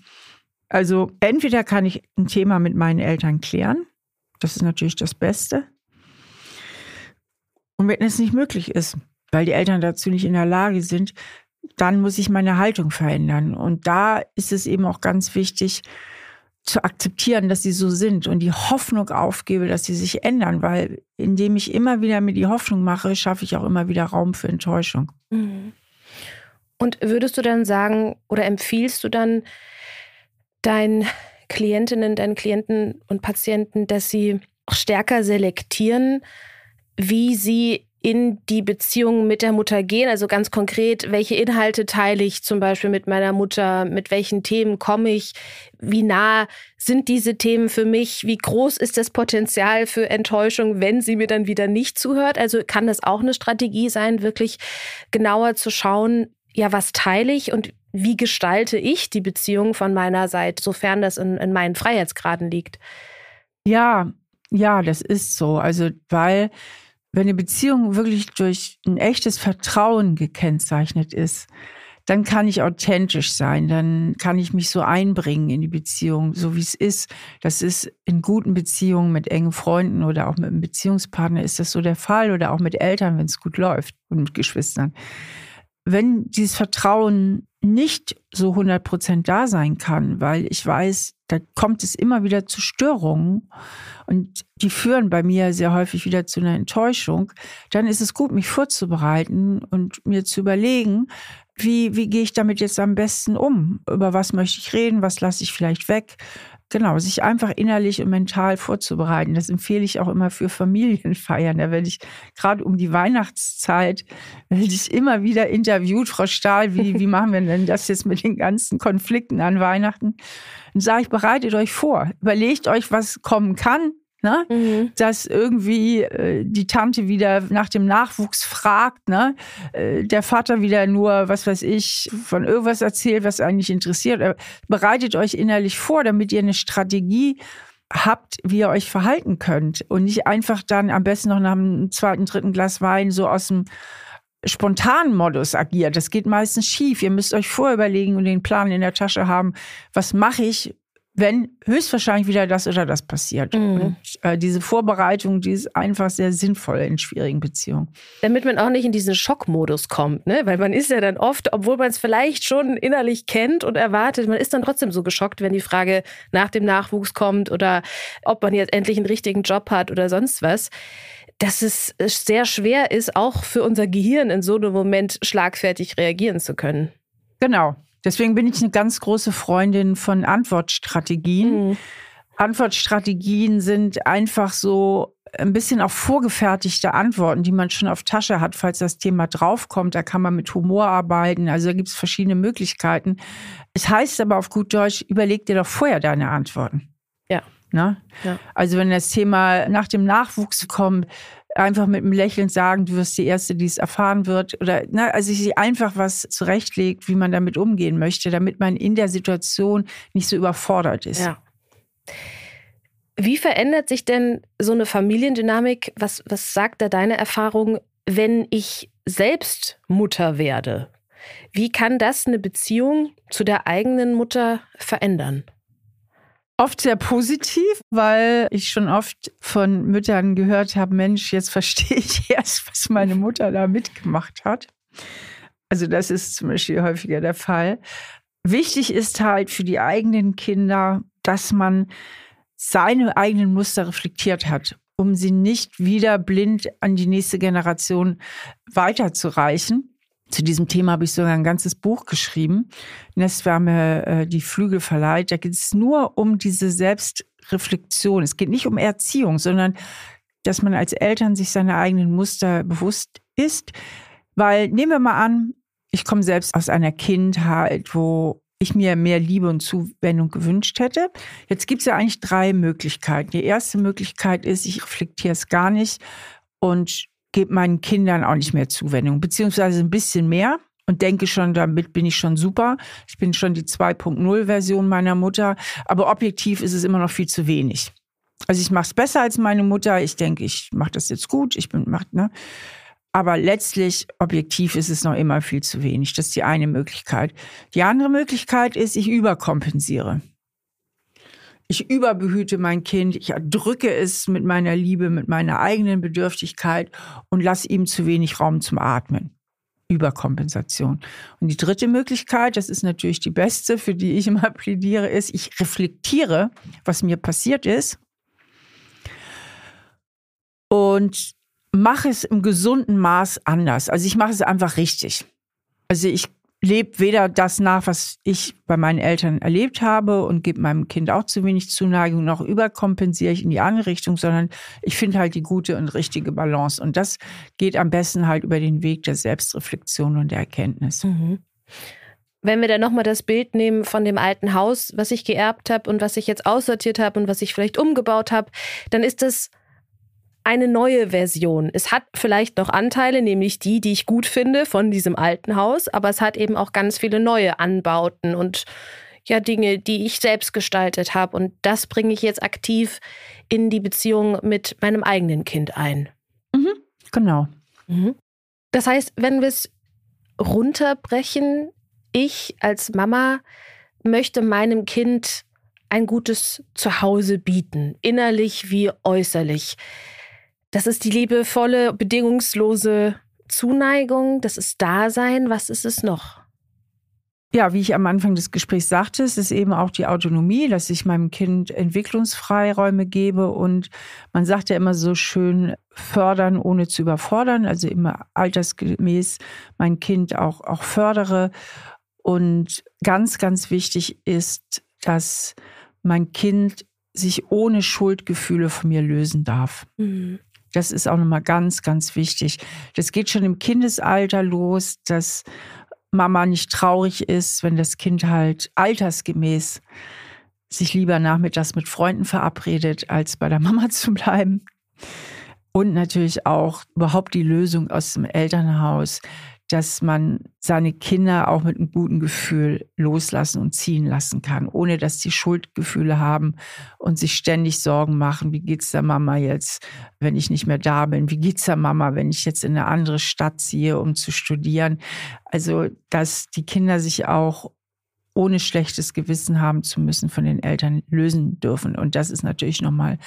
B: Also entweder kann ich ein Thema mit meinen Eltern klären, das ist natürlich das Beste. Und wenn es nicht möglich ist, weil die Eltern dazu nicht in der Lage sind, dann muss ich meine Haltung verändern. Und da ist es eben auch ganz wichtig, zu akzeptieren, dass sie so sind und die Hoffnung aufgebe, dass sie sich ändern, weil indem ich immer wieder mir die Hoffnung mache, schaffe ich auch immer wieder Raum für Enttäuschung. Mhm.
A: Und würdest du dann sagen oder empfiehlst du dann, deinen Klientinnen, deinen Klienten und Patienten, dass sie stärker selektieren, wie sie in die Beziehung mit der Mutter gehen. Also ganz konkret, welche Inhalte teile ich zum Beispiel mit meiner Mutter, mit welchen Themen komme ich, wie nah sind diese Themen für mich, wie groß ist das Potenzial für Enttäuschung, wenn sie mir dann wieder nicht zuhört. Also kann das auch eine Strategie sein, wirklich genauer zu schauen, ja, was teile ich und wie gestalte ich die Beziehung von meiner Seite, sofern das in, in meinen Freiheitsgraden liegt.
B: Ja, ja, das ist so. Also, weil wenn eine Beziehung wirklich durch ein echtes Vertrauen gekennzeichnet ist, dann kann ich authentisch sein, dann kann ich mich so einbringen in die Beziehung, so wie es ist. Das ist in guten Beziehungen mit engen Freunden oder auch mit einem Beziehungspartner ist das so der Fall oder auch mit Eltern, wenn es gut läuft und mit Geschwistern. Wenn dieses Vertrauen nicht so 100 Prozent da sein kann, weil ich weiß, da kommt es immer wieder zu Störungen und die führen bei mir sehr häufig wieder zu einer Enttäuschung, dann ist es gut, mich vorzubereiten und mir zu überlegen, wie, wie gehe ich damit jetzt am besten um? Über was möchte ich reden? Was lasse ich vielleicht weg? Genau, sich einfach innerlich und mental vorzubereiten. Das empfehle ich auch immer für Familienfeiern. Da werde ich gerade um die Weihnachtszeit werde ich immer wieder interviewt, Frau Stahl, wie, wie machen wir denn das jetzt mit den ganzen Konflikten an Weihnachten? Dann sage ich, bereitet euch vor, überlegt euch, was kommen kann, Ne? Mhm. Dass irgendwie äh, die Tante wieder nach dem Nachwuchs fragt, ne? Äh, der Vater wieder nur, was weiß ich, von irgendwas erzählt, was eigentlich interessiert. Äh, bereitet euch innerlich vor, damit ihr eine Strategie habt, wie ihr euch verhalten könnt. Und nicht einfach dann am besten noch nach einem zweiten, dritten Glas Wein so aus dem spontanen Modus agiert. Das geht meistens schief. Ihr müsst euch vorüberlegen und den Plan in der Tasche haben, was mache ich, wenn höchstwahrscheinlich wieder das oder das passiert. Mhm. Und äh, diese Vorbereitung, die ist einfach sehr sinnvoll in schwierigen Beziehungen.
A: Damit man auch nicht in diesen Schockmodus kommt, ne? Weil man ist ja dann oft, obwohl man es vielleicht schon innerlich kennt und erwartet, man ist dann trotzdem so geschockt, wenn die Frage nach dem Nachwuchs kommt oder ob man jetzt endlich einen richtigen Job hat oder sonst was dass es sehr schwer ist, auch für unser Gehirn in so einem Moment schlagfertig reagieren zu können.
B: Genau. Deswegen bin ich eine ganz große Freundin von Antwortstrategien. Mhm. Antwortstrategien sind einfach so ein bisschen auch vorgefertigte Antworten, die man schon auf Tasche hat, falls das Thema draufkommt. Da kann man mit Humor arbeiten. Also da gibt es verschiedene Möglichkeiten. Es heißt aber auf gut Deutsch, überleg dir doch vorher deine Antworten.
A: Ja.
B: Ne? ja. Also wenn das Thema nach dem Nachwuchs kommt, einfach mit einem Lächeln sagen, du wirst die Erste, die es erfahren wird. Oder ne, also sich einfach was zurechtlegt, wie man damit umgehen möchte, damit man in der Situation nicht so überfordert ist.
A: Ja. Wie verändert sich denn so eine Familiendynamik? Was, was sagt da deine Erfahrung, wenn ich selbst Mutter werde? Wie kann das eine Beziehung zu der eigenen Mutter verändern?
B: Oft sehr positiv, weil ich schon oft von Müttern gehört habe, Mensch, jetzt verstehe ich erst, was meine Mutter da mitgemacht hat. Also das ist zum Beispiel häufiger der Fall. Wichtig ist halt für die eigenen Kinder, dass man seine eigenen Muster reflektiert hat, um sie nicht wieder blind an die nächste Generation weiterzureichen. Zu diesem Thema habe ich sogar ein ganzes Buch geschrieben, Nestwärme, äh, die Flügel verleiht. Da geht es nur um diese Selbstreflexion. Es geht nicht um Erziehung, sondern dass man als Eltern sich seine eigenen Muster bewusst ist. Weil nehmen wir mal an, ich komme selbst aus einer Kindheit, wo ich mir mehr Liebe und Zuwendung gewünscht hätte. Jetzt gibt es ja eigentlich drei Möglichkeiten. Die erste Möglichkeit ist, ich reflektiere es gar nicht und gebe meinen Kindern auch nicht mehr Zuwendung, beziehungsweise ein bisschen mehr und denke schon, damit bin ich schon super. Ich bin schon die 2.0-Version meiner Mutter, aber objektiv ist es immer noch viel zu wenig. Also ich mache es besser als meine Mutter. Ich denke, ich mache das jetzt gut. Ich bin macht ne. Aber letztlich objektiv ist es noch immer viel zu wenig. Das ist die eine Möglichkeit. Die andere Möglichkeit ist, ich überkompensiere. Ich überbehüte mein Kind, ich erdrücke es mit meiner Liebe, mit meiner eigenen Bedürftigkeit und lasse ihm zu wenig Raum zum Atmen. Überkompensation. Und die dritte Möglichkeit, das ist natürlich die beste, für die ich immer plädiere, ist, ich reflektiere, was mir passiert ist und mache es im gesunden Maß anders. Also ich mache es einfach richtig. Also ich lebt weder das nach, was ich bei meinen Eltern erlebt habe und gebe meinem Kind auch zu wenig Zuneigung, noch überkompensiere ich in die andere Richtung, sondern ich finde halt die gute und richtige Balance. Und das geht am besten halt über den Weg der Selbstreflexion und der Erkenntnis. Mhm.
A: Wenn wir dann nochmal das Bild nehmen von dem alten Haus, was ich geerbt habe und was ich jetzt aussortiert habe und was ich vielleicht umgebaut habe, dann ist das eine neue Version. Es hat vielleicht noch Anteile, nämlich die, die ich gut finde von diesem alten Haus, aber es hat eben auch ganz viele neue Anbauten und ja Dinge, die ich selbst gestaltet habe und das bringe ich jetzt aktiv in die Beziehung mit meinem eigenen Kind ein.
B: Mhm, genau.
A: Mhm. Das heißt, wenn wir es runterbrechen, ich als Mama möchte meinem Kind ein gutes Zuhause bieten, innerlich wie äußerlich. Das ist die liebevolle, bedingungslose Zuneigung, das ist Dasein. Was ist es noch?
B: Ja, wie ich am Anfang des Gesprächs sagte, es ist eben auch die Autonomie, dass ich meinem Kind Entwicklungsfreiräume gebe und man sagt ja immer so schön, fördern ohne zu überfordern, also immer altersgemäß mein Kind auch, auch fördere. Und ganz, ganz wichtig ist, dass mein Kind sich ohne Schuldgefühle von mir lösen darf. Mhm. Das ist auch nochmal ganz, ganz wichtig. Das geht schon im Kindesalter los, dass Mama nicht traurig ist, wenn das Kind halt altersgemäß sich lieber nachmittags mit Freunden verabredet, als bei der Mama zu bleiben. Und natürlich auch überhaupt die Lösung aus dem Elternhaus, dass man seine Kinder auch mit einem guten Gefühl loslassen und ziehen lassen kann, ohne dass sie Schuldgefühle haben und sich ständig Sorgen machen, wie geht's der Mama jetzt, wenn ich nicht mehr da bin? Wie geht's der Mama, wenn ich jetzt in eine andere Stadt ziehe, um zu studieren? Also, dass die Kinder sich auch ohne schlechtes Gewissen haben zu müssen, von den Eltern lösen dürfen. Und das ist natürlich nochmal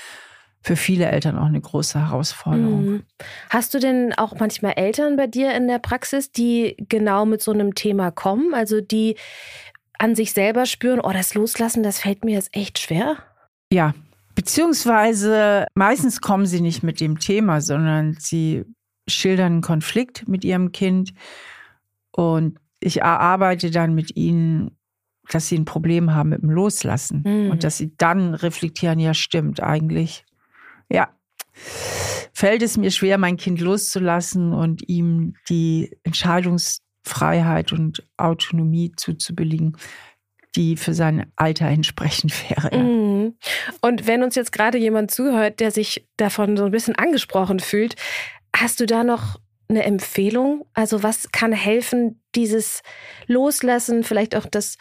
B: für viele Eltern auch eine große Herausforderung. Mhm.
A: Hast du denn auch manchmal Eltern bei dir in der Praxis, die genau mit so einem Thema kommen? Also die an sich selber spüren, oh, das Loslassen, das fällt mir jetzt echt schwer?
B: Ja, beziehungsweise meistens kommen sie nicht mit dem Thema, sondern sie schildern einen Konflikt mit ihrem Kind und ich erarbeite dann mit ihnen, dass sie ein Problem haben mit dem Loslassen mhm. und dass sie dann reflektieren, ja stimmt eigentlich. Ja, fällt es mir schwer, mein Kind loszulassen und ihm die Entscheidungsfreiheit und Autonomie zuzubilligen, die für sein Alter entsprechend wäre. Mhm.
A: Und wenn uns jetzt gerade jemand zuhört, der sich davon so ein bisschen angesprochen fühlt, hast du da noch eine Empfehlung? Also was kann helfen, dieses Loslassen, vielleicht auch das,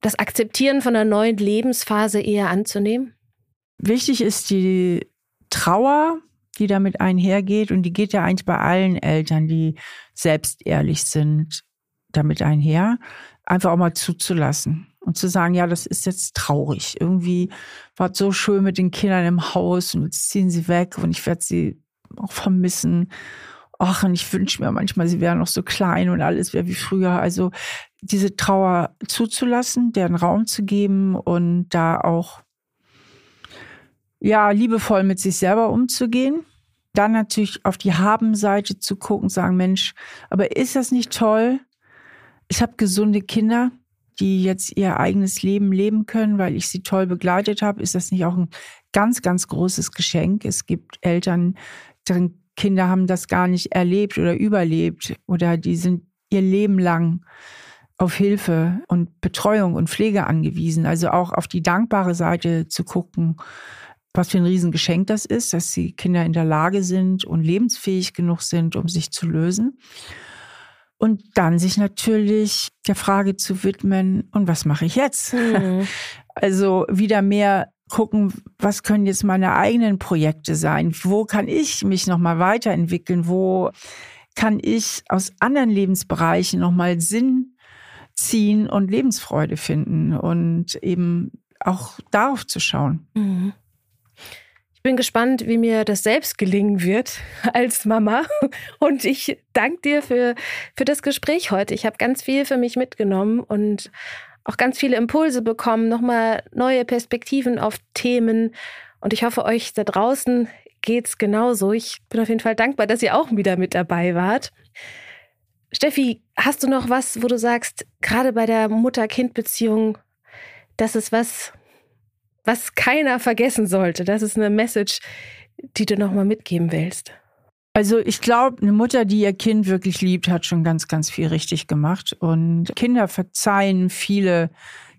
A: das Akzeptieren von einer neuen Lebensphase eher anzunehmen?
B: Wichtig ist die Trauer, die damit einhergeht. Und die geht ja eigentlich bei allen Eltern, die selbst ehrlich sind, damit einher. Einfach auch mal zuzulassen und zu sagen, ja, das ist jetzt traurig. Irgendwie war es so schön mit den Kindern im Haus und jetzt ziehen sie weg und ich werde sie auch vermissen. Ach, und ich wünsche mir manchmal, sie wären noch so klein und alles wäre wie früher. Also diese Trauer zuzulassen, deren Raum zu geben und da auch ja, liebevoll mit sich selber umzugehen. Dann natürlich auf die Haben-Seite zu gucken, sagen, Mensch, aber ist das nicht toll? Ich habe gesunde Kinder, die jetzt ihr eigenes Leben leben können, weil ich sie toll begleitet habe. Ist das nicht auch ein ganz, ganz großes Geschenk? Es gibt Eltern, deren Kinder haben das gar nicht erlebt oder überlebt oder die sind ihr Leben lang auf Hilfe und Betreuung und Pflege angewiesen. Also auch auf die dankbare Seite zu gucken was für ein Riesengeschenk das ist, dass die Kinder in der Lage sind und lebensfähig genug sind, um sich zu lösen. Und dann sich natürlich der Frage zu widmen, und was mache ich jetzt? Mhm. Also wieder mehr gucken, was können jetzt meine eigenen Projekte sein? Wo kann ich mich nochmal weiterentwickeln? Wo kann ich aus anderen Lebensbereichen nochmal Sinn ziehen und Lebensfreude finden und eben auch darauf zu schauen. Mhm.
A: Ich bin gespannt, wie mir das selbst gelingen wird als Mama. Und ich danke dir für, für das Gespräch heute. Ich habe ganz viel für mich mitgenommen und auch ganz viele Impulse bekommen, nochmal neue Perspektiven auf Themen. Und ich hoffe, euch da draußen geht's genauso. Ich bin auf jeden Fall dankbar, dass ihr auch wieder mit dabei wart. Steffi, hast du noch was, wo du sagst, gerade bei der Mutter-Kind-Beziehung, das ist was, was keiner vergessen sollte. Das ist eine Message, die du nochmal mitgeben willst.
B: Also ich glaube, eine Mutter, die ihr Kind wirklich liebt, hat schon ganz, ganz viel richtig gemacht. Und Kinder verzeihen viele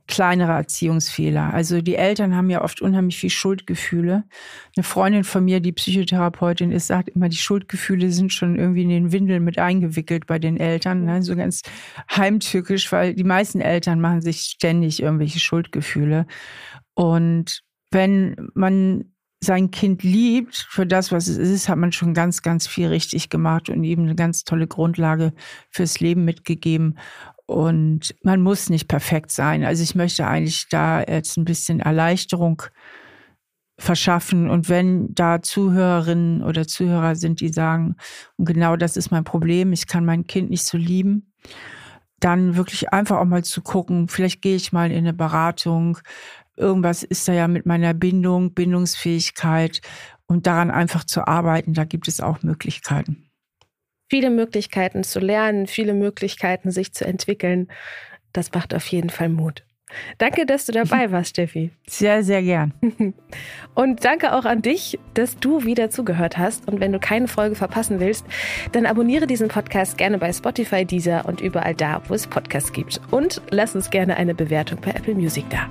B: kleinere Erziehungsfehler. Also die Eltern haben ja oft unheimlich viel Schuldgefühle. Eine Freundin von mir, die Psychotherapeutin ist, sagt immer, die Schuldgefühle sind schon irgendwie in den Windeln mit eingewickelt bei den Eltern. Ne? So ganz heimtückisch, weil die meisten Eltern machen sich ständig irgendwelche Schuldgefühle. Und wenn man sein Kind liebt für das, was es ist, hat man schon ganz, ganz viel richtig gemacht und ihm eine ganz tolle Grundlage fürs Leben mitgegeben. Und man muss nicht perfekt sein. Also ich möchte eigentlich da jetzt ein bisschen Erleichterung verschaffen. Und wenn da Zuhörerinnen oder Zuhörer sind, die sagen, und genau das ist mein Problem, ich kann mein Kind nicht so lieben, dann wirklich einfach auch mal zu gucken, vielleicht gehe ich mal in eine Beratung, irgendwas ist da ja mit meiner Bindung, Bindungsfähigkeit und daran einfach zu arbeiten, da gibt es auch Möglichkeiten.
A: Viele Möglichkeiten zu lernen, viele Möglichkeiten sich zu entwickeln. Das macht auf jeden Fall Mut. Danke, dass du dabei warst, Steffi.
B: Sehr, sehr gern.
A: Und danke auch an dich, dass du wieder zugehört hast. Und wenn du keine Folge verpassen willst, dann abonniere diesen Podcast gerne bei Spotify, Deezer und überall da, wo es Podcasts gibt. Und lass uns gerne eine Bewertung bei Apple Music da.